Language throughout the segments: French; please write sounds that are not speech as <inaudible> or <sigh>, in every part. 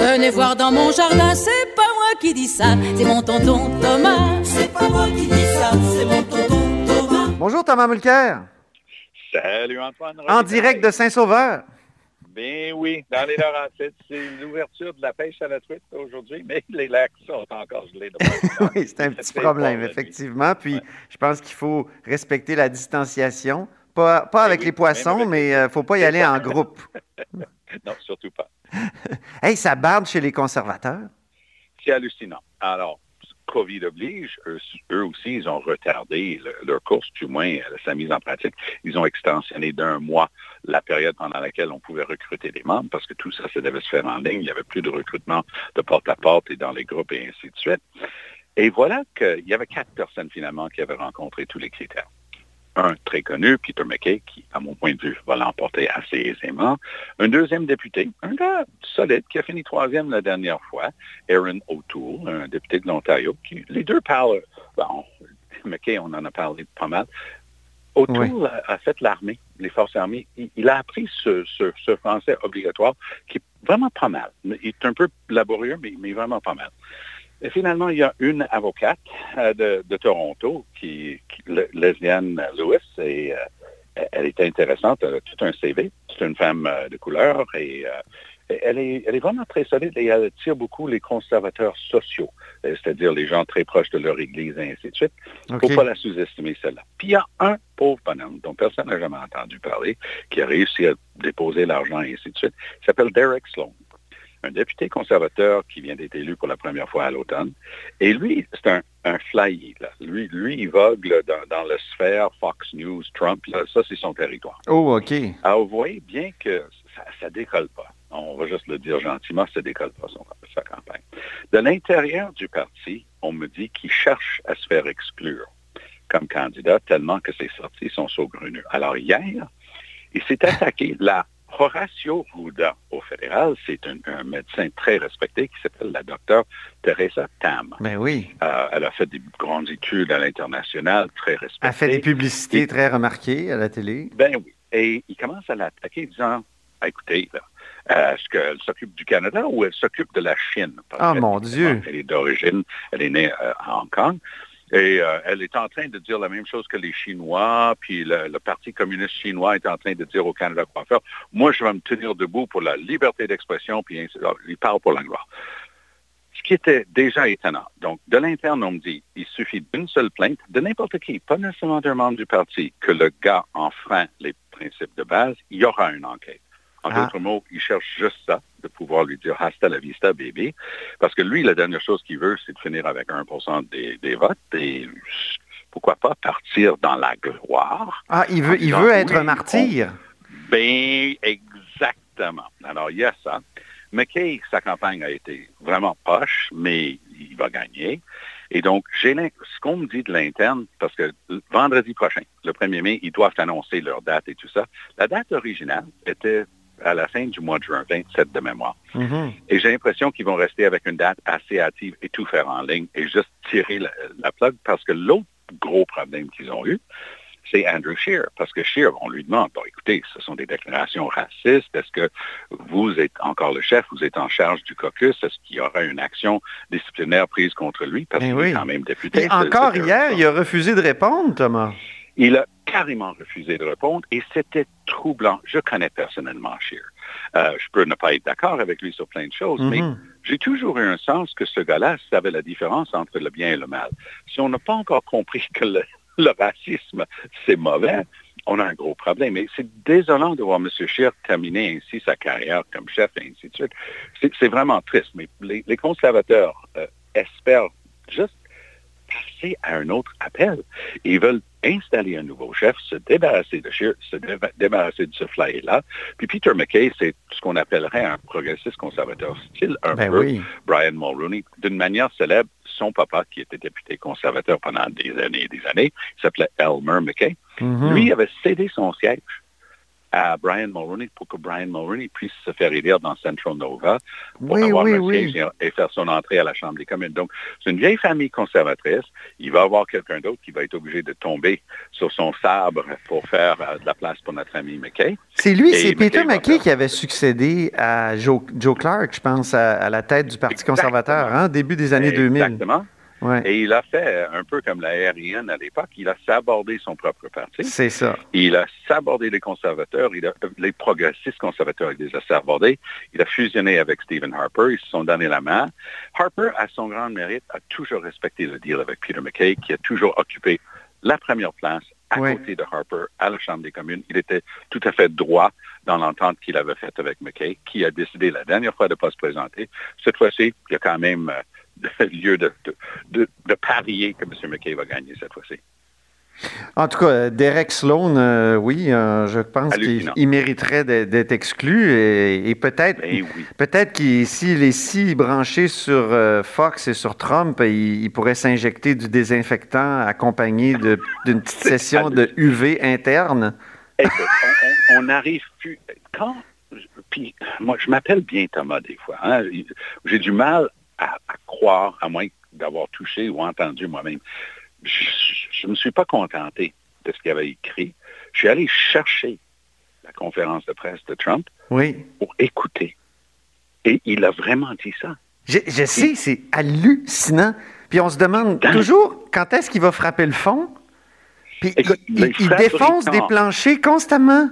Venez voir dans mon jardin, c'est pas moi qui dis ça, c'est mon tonton Thomas. C'est pas moi qui dis ça, c'est mon tonton Thomas. Bonjour Thomas Mulcair. Salut Antoine. En direct de Saint-Sauveur. Ben oui, dans les Laurentides, c'est l'ouverture de la pêche à la truite aujourd'hui, mais les lacs sont encore gelés. <laughs> oui, c'est un petit problème, effectivement. Puis, je pense qu'il faut respecter la distanciation. Pas, pas avec les poissons, mais il ne faut pas y aller en groupe. <laughs> non, surtout pas. Hey, ça barde chez les conservateurs? C'est hallucinant. Alors, COVID oblige, eux, aussi, ils ont retardé leur course, du moins sa mise en pratique. Ils ont extensionné d'un mois la période pendant laquelle on pouvait recruter des membres, parce que tout ça, ça devait se faire en ligne. Il n'y avait plus de recrutement de porte-à-porte et dans les groupes et ainsi de suite. Et voilà qu'il y avait quatre personnes finalement qui avaient rencontré tous les critères un très connu, Peter McKay, qui, à mon point de vue, va l'emporter assez aisément. Un deuxième député, un gars solide, qui a fini troisième la dernière fois, Aaron O'Toole, un député de l'Ontario, qui, les deux parlent, bon, McKay, on en a parlé pas mal. O'Toole a, fait l'armée, les forces armées. Il, a appris ce, français obligatoire qui est vraiment pas mal. Il est un peu laborieux, mais, mais vraiment pas mal. Et finalement, il y a une avocate euh, de, Toronto, qui, lesbienne Lewis, et euh, elle est intéressante, elle a tout un CV. C'est une femme euh, de couleur et elle est, elle est vraiment très solide et elle attire beaucoup les conservateurs sociaux, c'est-à-dire les gens très proches de leur église et ainsi de suite. Il ne faut pas la sous-estimer, celle-là. Puis il y a un pauvre bonhomme dont personne n'a jamais entendu parler, qui a réussi à déposer l'argent et ainsi de suite. Il s'appelle Derek Sloan un député conservateur qui vient d'être élu pour la première fois à l'automne. Et lui, c'est un, un flyer. Lui, lui, il vogue dans, la sphère Fox News, Trump. ça, c'est son territoire. Oh, OK. Alors, vous voyez bien que ça ne décolle pas. On va juste le dire gentiment, ça ne décolle pas son, sa campagne. De l'intérieur du parti, on me dit qu'il cherche à se faire exclure comme candidat tellement que ses sorties sont saugrenues. Alors hier, il s'est attaqué là Horacio Ruda, au fédéral, c'est un, médecin très respecté qui s'appelle la docteure Teresa Tam. Ben oui. Euh, elle a fait des grandes études à l'international, très respectée. Elle a fait des publicités très remarquées à la télé. Ben oui. Et il commence à l'attaquer disant, ah, écoutez, est-ce qu'elle s'occupe du Canada ou elle s'occupe de la Chine? Ah, mon Dieu! Elle est d'origine, elle est née euh, à Hong Kong. Et euh, elle est en train de dire la même chose que les Chinois, puis le, Parti communiste chinois est en train de dire au Canada quoi faire. Moi, je vais me tenir debout pour la liberté d'expression, puis il parle pour la gloire. Ce qui était déjà étonnant. Donc, de l'interne, on me dit, il suffit d'une seule plainte de n'importe qui, pas nécessairement d'un membre du parti, que le gars enfreint les principes de base, il y aura une enquête. En ah. d'autres mots, il cherche juste ça, de pouvoir lui dire hasta la vista, bébé. Parce que lui, la dernière chose qu'il veut, c'est de finir avec 1 des, votes. Et pourquoi pas partir dans la gloire. Ah, il veut, il veut être martyr. Ben, exactement. Alors, il y a ça. McKay, sa campagne a été vraiment poche, mais il va gagner. Et donc, j'ai ce qu'on me dit de l'interne, parce que vendredi prochain, le 1er mai, ils doivent annoncer leur date et tout ça. La date originale était à la fin du mois de juin, 27 de mémoire. Mm-hmm. Et j'ai l'impression qu'ils vont rester avec une date assez hâtive et tout faire en ligne et juste tirer la, la plug parce que l'autre gros problème qu'ils ont eu, c'est Andrew Scheer. Parce que Scheer, on lui demande, bon, écoutez, ce sont des déclarations racistes. Est-ce que vous êtes encore le chef, vous êtes en charge du caucus? Est-ce qu'il y aura une action disciplinaire prise contre lui? Parce ben qu'il est quand même député. Et encore hier, il a refusé de répondre, Thomas. Il a carrément refusé de répondre et c'était troublant. Je connais personnellement Scheer. Euh, je peux ne pas être d'accord avec lui sur plein de choses, mais mhm. j'ai toujours eu un sens que ce gars-là savait la différence entre le bien et le mal. Si on n'a pas encore compris que le, <laughs> racisme, c'est mauvais, on a un gros problème. Et c'est désolant de voir M. Scheer terminer ainsi sa carrière comme chef et ainsi de suite. C'est vraiment triste, mais les, conservateurs euh, espèrent juste passer à un autre appel. Ils veulent installer un nouveau chef, se débarrasser de se débarrasser de ce flyer-là. Puis Peter McKay, c'est ce qu'on appellerait un progressiste conservateur, style un ben peu Brian Mulroney. D'une manière célèbre, son papa, qui était député conservateur pendant des années et des années, s'appelait Elmer McKay. Mm-hmm. Lui avait cédé son siège à Brian Mulroney pour que Brian Mulroney puisse se faire élire dans Central Nova pour Oui, avoir oui, un siège et, et faire son entrée à la Chambre des communes. Donc, c'est une vieille famille conservatrice. Il va y avoir quelqu'un d'autre qui va être obligé de tomber sur son sabre pour faire euh, de la place pour notre ami McKay. C'est lui, c'est Peter McKay qui avait succédé à Joe, Joe Clark, je pense, à, à la tête du Parti Exactement. conservateur, hein, début des années 2000. Exactement. Ouais, Et il a fait un peu comme la RIN à l'époque. Il a sabordé son propre parti. c'est ça. Il a sabordé les conservateurs, il a, les progressistes conservateurs, il les a sabordés. Il a fusionné avec Stephen Harper, ils se sont donné la main. Harper, à son grand mérite, a toujours respecté le deal avec Peter McKay, qui a toujours occupé la première place à côté de Harper à la Chambre des communes. Il était tout à fait droit dans l'entente qu'il avait faite avec McKay, qui a décidé la dernière fois de ne pas se présenter. Cette fois-ci, il y a quand même euh, lieu de, de, parier que M. McKay va gagner cette fois-ci. En tout cas, Derek Sloan, euh, oui, euh, je pense qu'il mériterait d'être exclu et, et peut-être Eh oui. peut-être qu'il s'il est si branché sur euh, Fox et sur Trump, il, il pourrait s'injecter du désinfectant accompagné d'une petite <laughs> session de UV interne. Écoute, on on n'arrive plus. Quand. Puis, moi, je m'appelle bien Thomas des fois. hein. J'ai du mal à, à croire, à moins d'avoir touché ou entendu moi-même. Je ne me suis pas contenté de ce qu'il avait écrit. Je suis allé chercher la conférence de presse de Trump Oui. pour écouter. Et il a vraiment dit ça. Je, je sais, c'est hallucinant. Puis on se demande toujours quand est-ce qu'il va frapper le fond? Puis Écoute, il, les il- il défonce des planchers constamment.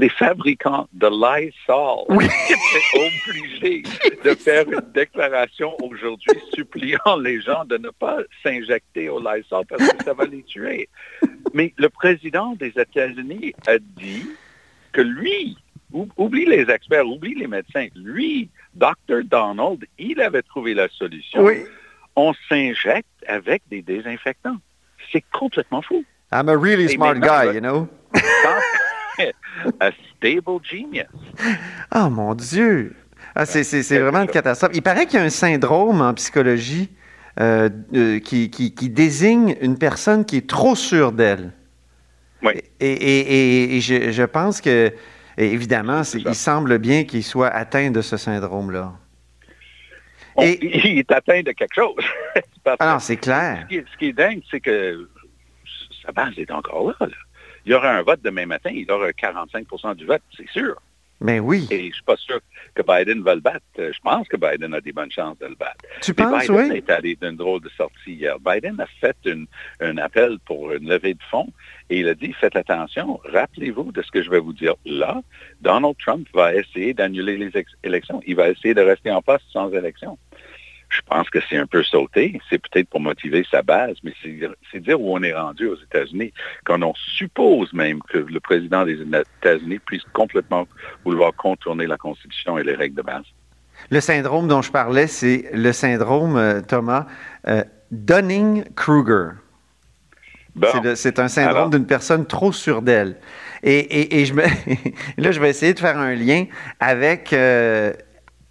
Les fabricants de Lysol Oui. <laughs> étaient obligés de faire une déclaration aujourd'hui suppliant les gens de ne pas s'injecter au Lysol parce que ça va les tuer. Mais le président des États-Unis a dit que lui, ou- oublie les experts, oublie les médecins, lui, Dr. Donald, il avait trouvé la solution. Oui. On s'injecte avec des désinfectants. C'est complètement fou. I'm a really Et smart guy, you know? <laughs> <laughs> A stable genius. Ah, mon Dieu! Ah, c'est, c'est- c'est vraiment une catastrophe. Il paraît qu'il y a un syndrome en psychologie euh, euh, qui, qui- qui désigne une personne qui est trop sûre d'elle. Oui. Et, et- et- et je, je pense que, évidemment, il semble bien qu'il soit atteint de ce syndrome-là. Il est atteint de quelque chose. <laughs> Ah non, c'est clair. ce, qui est, ce qui est dingue, c'est que sa base est encore là, là. Il y aura un vote demain matin, il y aura 45% du vote, c'est sûr. Mais oui. Et je ne suis pas sûr que Biden va le battre. Euh, Je pense que Biden a des bonnes chances de le battre. Tu Mais penses, Biden oui? est allé d'une drôle de sortie hier. Biden a fait une- un appel pour une levée de fonds et il a dit, faites attention, rappelez-vous de ce que je vais vous dire là. Donald Trump va essayer d'annuler les élections. Il va essayer de rester en poste sans élection. Je pense que c'est un peu sauté. C'est peut-être pour motiver sa base, mais c'est dire où on est rendu aux États-Unis, quand on suppose même que le président des États-Unis puisse complètement vouloir contourner la Constitution et les règles de base. Le syndrome dont je parlais, c'est le syndrome, euh, Thomas, euh, Dunning-Kruger. Bon. C'est un syndrome d'une personne trop sûre d'elle. Et, et- et je me, <laughs> là, je vais essayer de faire un lien avec, euh,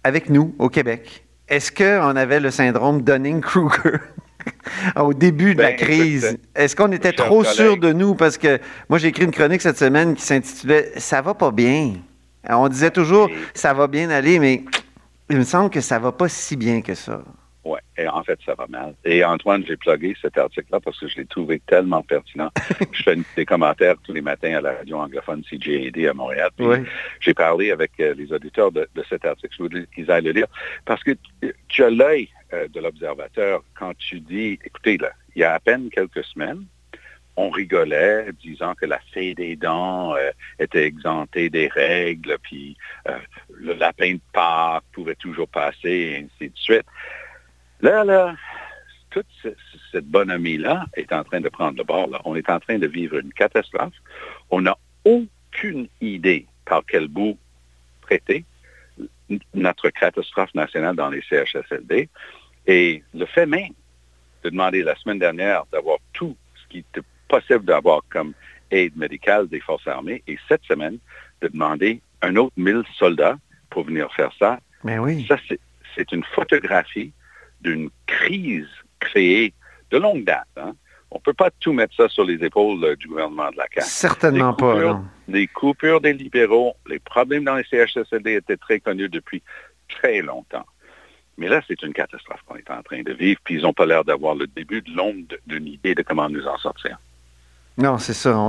avec nous, au Québec. Est-ce qu'on avait le syndrome Dunning-Kruger? <laughs> Au début de la Ben, crise? Est-ce qu'on était trop sûr de nous? Parce que moi, j'ai écrit une chronique cette semaine qui s'intitulait « Ça va pas bien ». On disait toujours Et- « Ça va bien aller », mais il me semble que ça va pas si bien que ça. Et en fait, ça va mal. Et Antoine, j'ai plugué cet article-là parce que je l'ai trouvé tellement pertinent. <laughs> je fais des commentaires tous les matins à la radio anglophone CJAD à Montréal. Oui. J'ai parlé avec euh, les auditeurs de, de cet article. Je voudrais qu'ils aillent le lire. Parce que tu- as l'œil euh, de l'observateur quand tu dis, écoutez, là, il y a à peine quelques semaines, on rigolait, disant que la fée des dents euh, était exemptée des règles, puis euh, le lapin de Pâques pouvait toujours passer, et ainsi de suite. Là, là, toute ce- cette bonhomie-là est en train de prendre le bord. Là. On est en train de vivre une catastrophe. On n'a aucune idée par quel bout traiter notre catastrophe nationale dans les CHSLD. Et le fait même de demander la semaine dernière d'avoir tout ce qui était possible d'avoir comme aide médicale des forces armées et cette semaine de demander un autre 1000 soldats pour venir faire ça, Mais oui. ça, c'est une photographie d'une crise créée de longue date, hein, On ne peut pas tout mettre ça sur les épaules euh, du gouvernement de la CAQ. Certainement pas. Non. Les coupures des libéraux, les problèmes dans les CHSLD étaient très connus depuis très longtemps. Mais là, c'est une catastrophe qu'on est en train de vivre, puis ils n'ont pas l'air d'avoir le début de l'ombre d'une idée de comment nous en sortir. Non, c'est ça.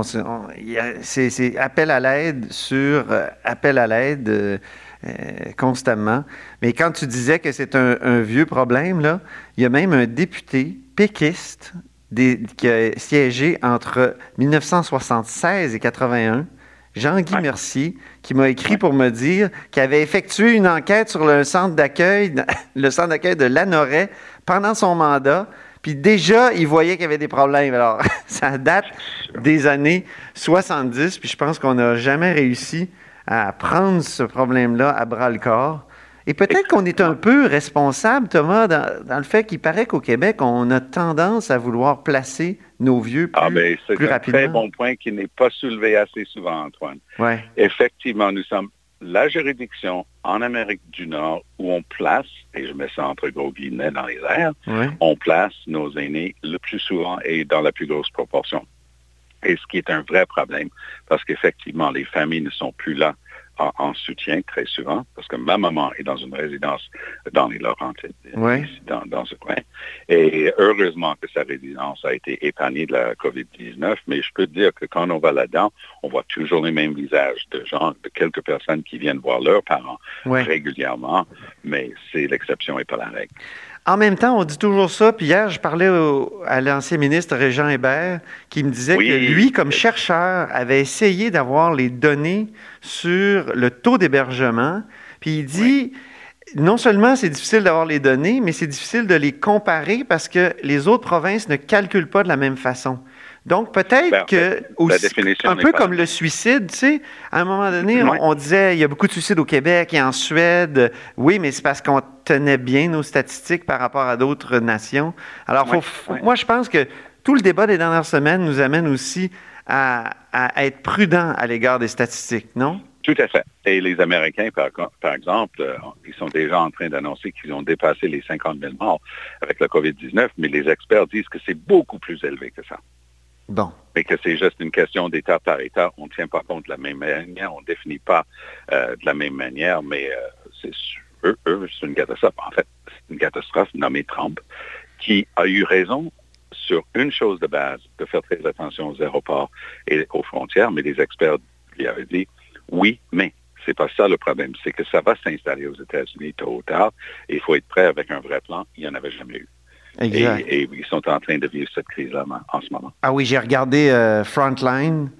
C'est appel à l'aide sur euh, appel à l'aide euh, constamment. Mais quand tu disais que c'est un, un, vieux problème, là, il y a même un député péquiste qui a siégé entre 1976 et 81, Jean-Guy Mercier, qui m'a écrit pour me dire qu'il avait effectué une enquête sur le centre d'accueil, <laughs> le centre d'accueil de Lanoret pendant son mandat. Puis déjà, il voyait qu'il y avait des problèmes. Alors, <laughs> ça date des années 70, puis je pense qu'on n'a jamais réussi à prendre ce problème-là à bras le corps. Et peut-être qu'on est un peu responsable, Thomas, dans, le fait qu'il paraît qu'au Québec, on a tendance à vouloir placer nos vieux plus, ah, ben, C'est un très bon point qui n'est pas soulevé assez souvent, Antoine. Ouais. Effectivement, nous sommes la juridiction en Amérique du Nord où on place, et je mets ça entre gros guillemets dans les airs, on place nos aînés le plus souvent et dans la plus grosse proportion. Et ce qui est un vrai problème, parce qu'effectivement, les familles ne sont plus là en, soutien très souvent, parce que ma maman est dans une résidence dans les Laurentides, dans, dans, ce coin. Et heureusement que sa résidence a été épargnée de la COVID-19, mais je peux te dire que quand on va là-dedans, on voit toujours les mêmes visages de gens, de quelques personnes qui viennent voir leurs parents régulièrement, mais c'est l'exception et pas la règle. En même temps, on dit toujours ça. Puis hier, je parlais à l'ancien ministre Régent Hébert qui me disait que lui, comme chercheur, avait essayé d'avoir les données sur le taux d'hébergement. Puis il dit, non seulement c'est difficile d'avoir les données, mais c'est difficile de les comparer parce que les autres provinces ne calculent pas de la même façon. Donc, peut-être ben, que, un peu comme le suicide, tu sais, à un moment donné, on, disait, il y a beaucoup de suicides au Québec et en Suède. Oui, mais c'est parce qu'on tenait bien nos statistiques par rapport à d'autres nations. Alors, moi, je pense que tout le débat des dernières semaines nous amène aussi à, être prudent à l'égard des statistiques, non? Tout à fait. Et les Américains, par, par exemple, euh, ils sont déjà en train d'annoncer qu'ils ont dépassé les 50 000 morts avec la COVID-19, mais les experts disent que c'est beaucoup plus élevé que ça. Bon. Mais que c'est juste une question d'État par État. On ne tient pas compte de la même manière, on ne définit pas euh, de la même manière, mais euh, c'est eux, eux c'est une catastrophe. En fait, c'est une catastrophe nommée Trump qui a eu raison sur une chose de base, de faire très attention aux aéroports et aux frontières, mais les experts lui avaient dit oui, mais c'est pas ça le problème, c'est que ça va s'installer aux États-Unis tôt ou tard et il faut être prêt avec un vrai plan. Il n'y en avait jamais eu. Et, ils sont en train de vivre cette crise-là en ce moment. Ah oui, j'ai regardé euh, Frontline.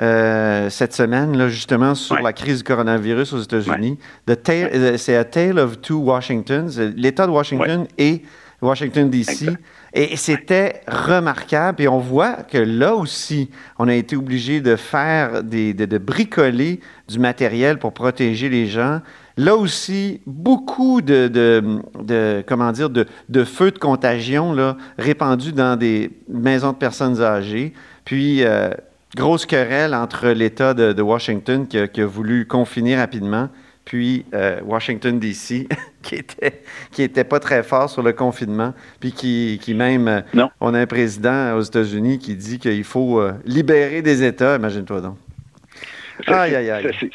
Euh, cette semaine, là, justement, sur la crise du coronavirus aux États-Unis. Euh, c'est A Tale of Two Washingtons, l'État de Washington et Washington, D.C. Et c'était remarquable. Et on voit que là aussi, on a été obligé de faire des, de, bricoler du matériel pour protéger les gens. Là aussi, beaucoup de, comment dire, de, de, feux de contagion là, répandus dans des maisons de personnes âgées. Puis, euh, grosse querelle entre l'État de, Washington qui a, voulu confiner rapidement, puis euh, Washington, D.C., <laughs> qui était, qui était pas très fort sur le confinement, puis qui, qui même, euh, non. on a un président aux États-Unis qui dit qu'il faut libérer des États, imagine-toi donc.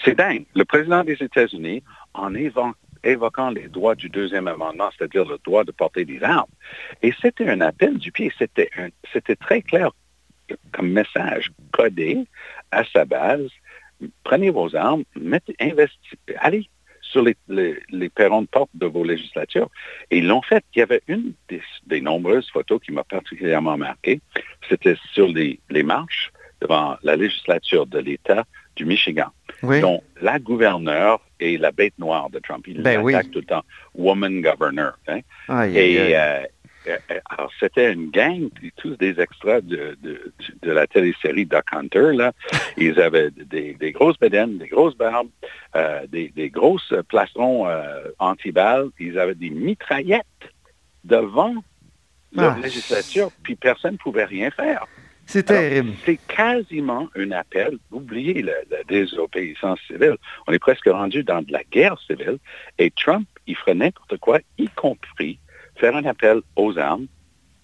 C'est dingue. Le président des États-Unis en évoquant les droits du deuxième amendement, c'est-à-dire le droit de porter des armes. Et c'était un appel du pied, c'était, c'était très clair comme message codé à sa base. Prenez vos armes, mettez, allez sur les, les, perrons de porte de vos législatures. Et ils l'ont fait. Il y avait une des, nombreuses photos qui m'a particulièrement marqué. C'était sur les, les marches devant la législature de l'État du Michigan, dont la gouverneure est la bête noire de Trump. Il ben l'attaque tout le temps, woman governor. Hein. et euh, alors, c'était une gang, tous des extras de, de, de, la télésérie Duck Hunter. Là. <laughs> Ils avaient des, des grosses bédaines, des grosses barbes, euh, des, des, grosses plastrons anti-balles. Ils avaient des mitraillettes devant la ah. législature, puis personne ne pouvait rien faire. C'est terrible. C'est quasiment un appel. Oubliez la, désobéissance civile. On est presque rendu dans de la guerre civile. Et Trump, il ferait n'importe quoi, y compris faire un appel aux armes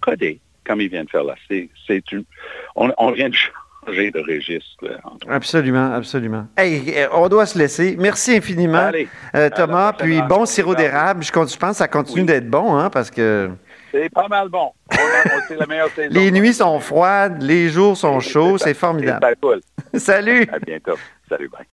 codé comme il vient de faire là, c'est, on, on vient de changer de registre. Absolument, absolument. Hey, on doit se laisser. Merci infiniment, euh, Thomas. Puis bon sirop d'érable. Je, pense que ça continue d'être bon, hein, parce que... C'est pas mal bon. c'est la meilleure saison. Les nuits sont froides, les jours sont chauds. C'est formidable. Cool. <laughs> Salut. À bientôt. Salut, bye.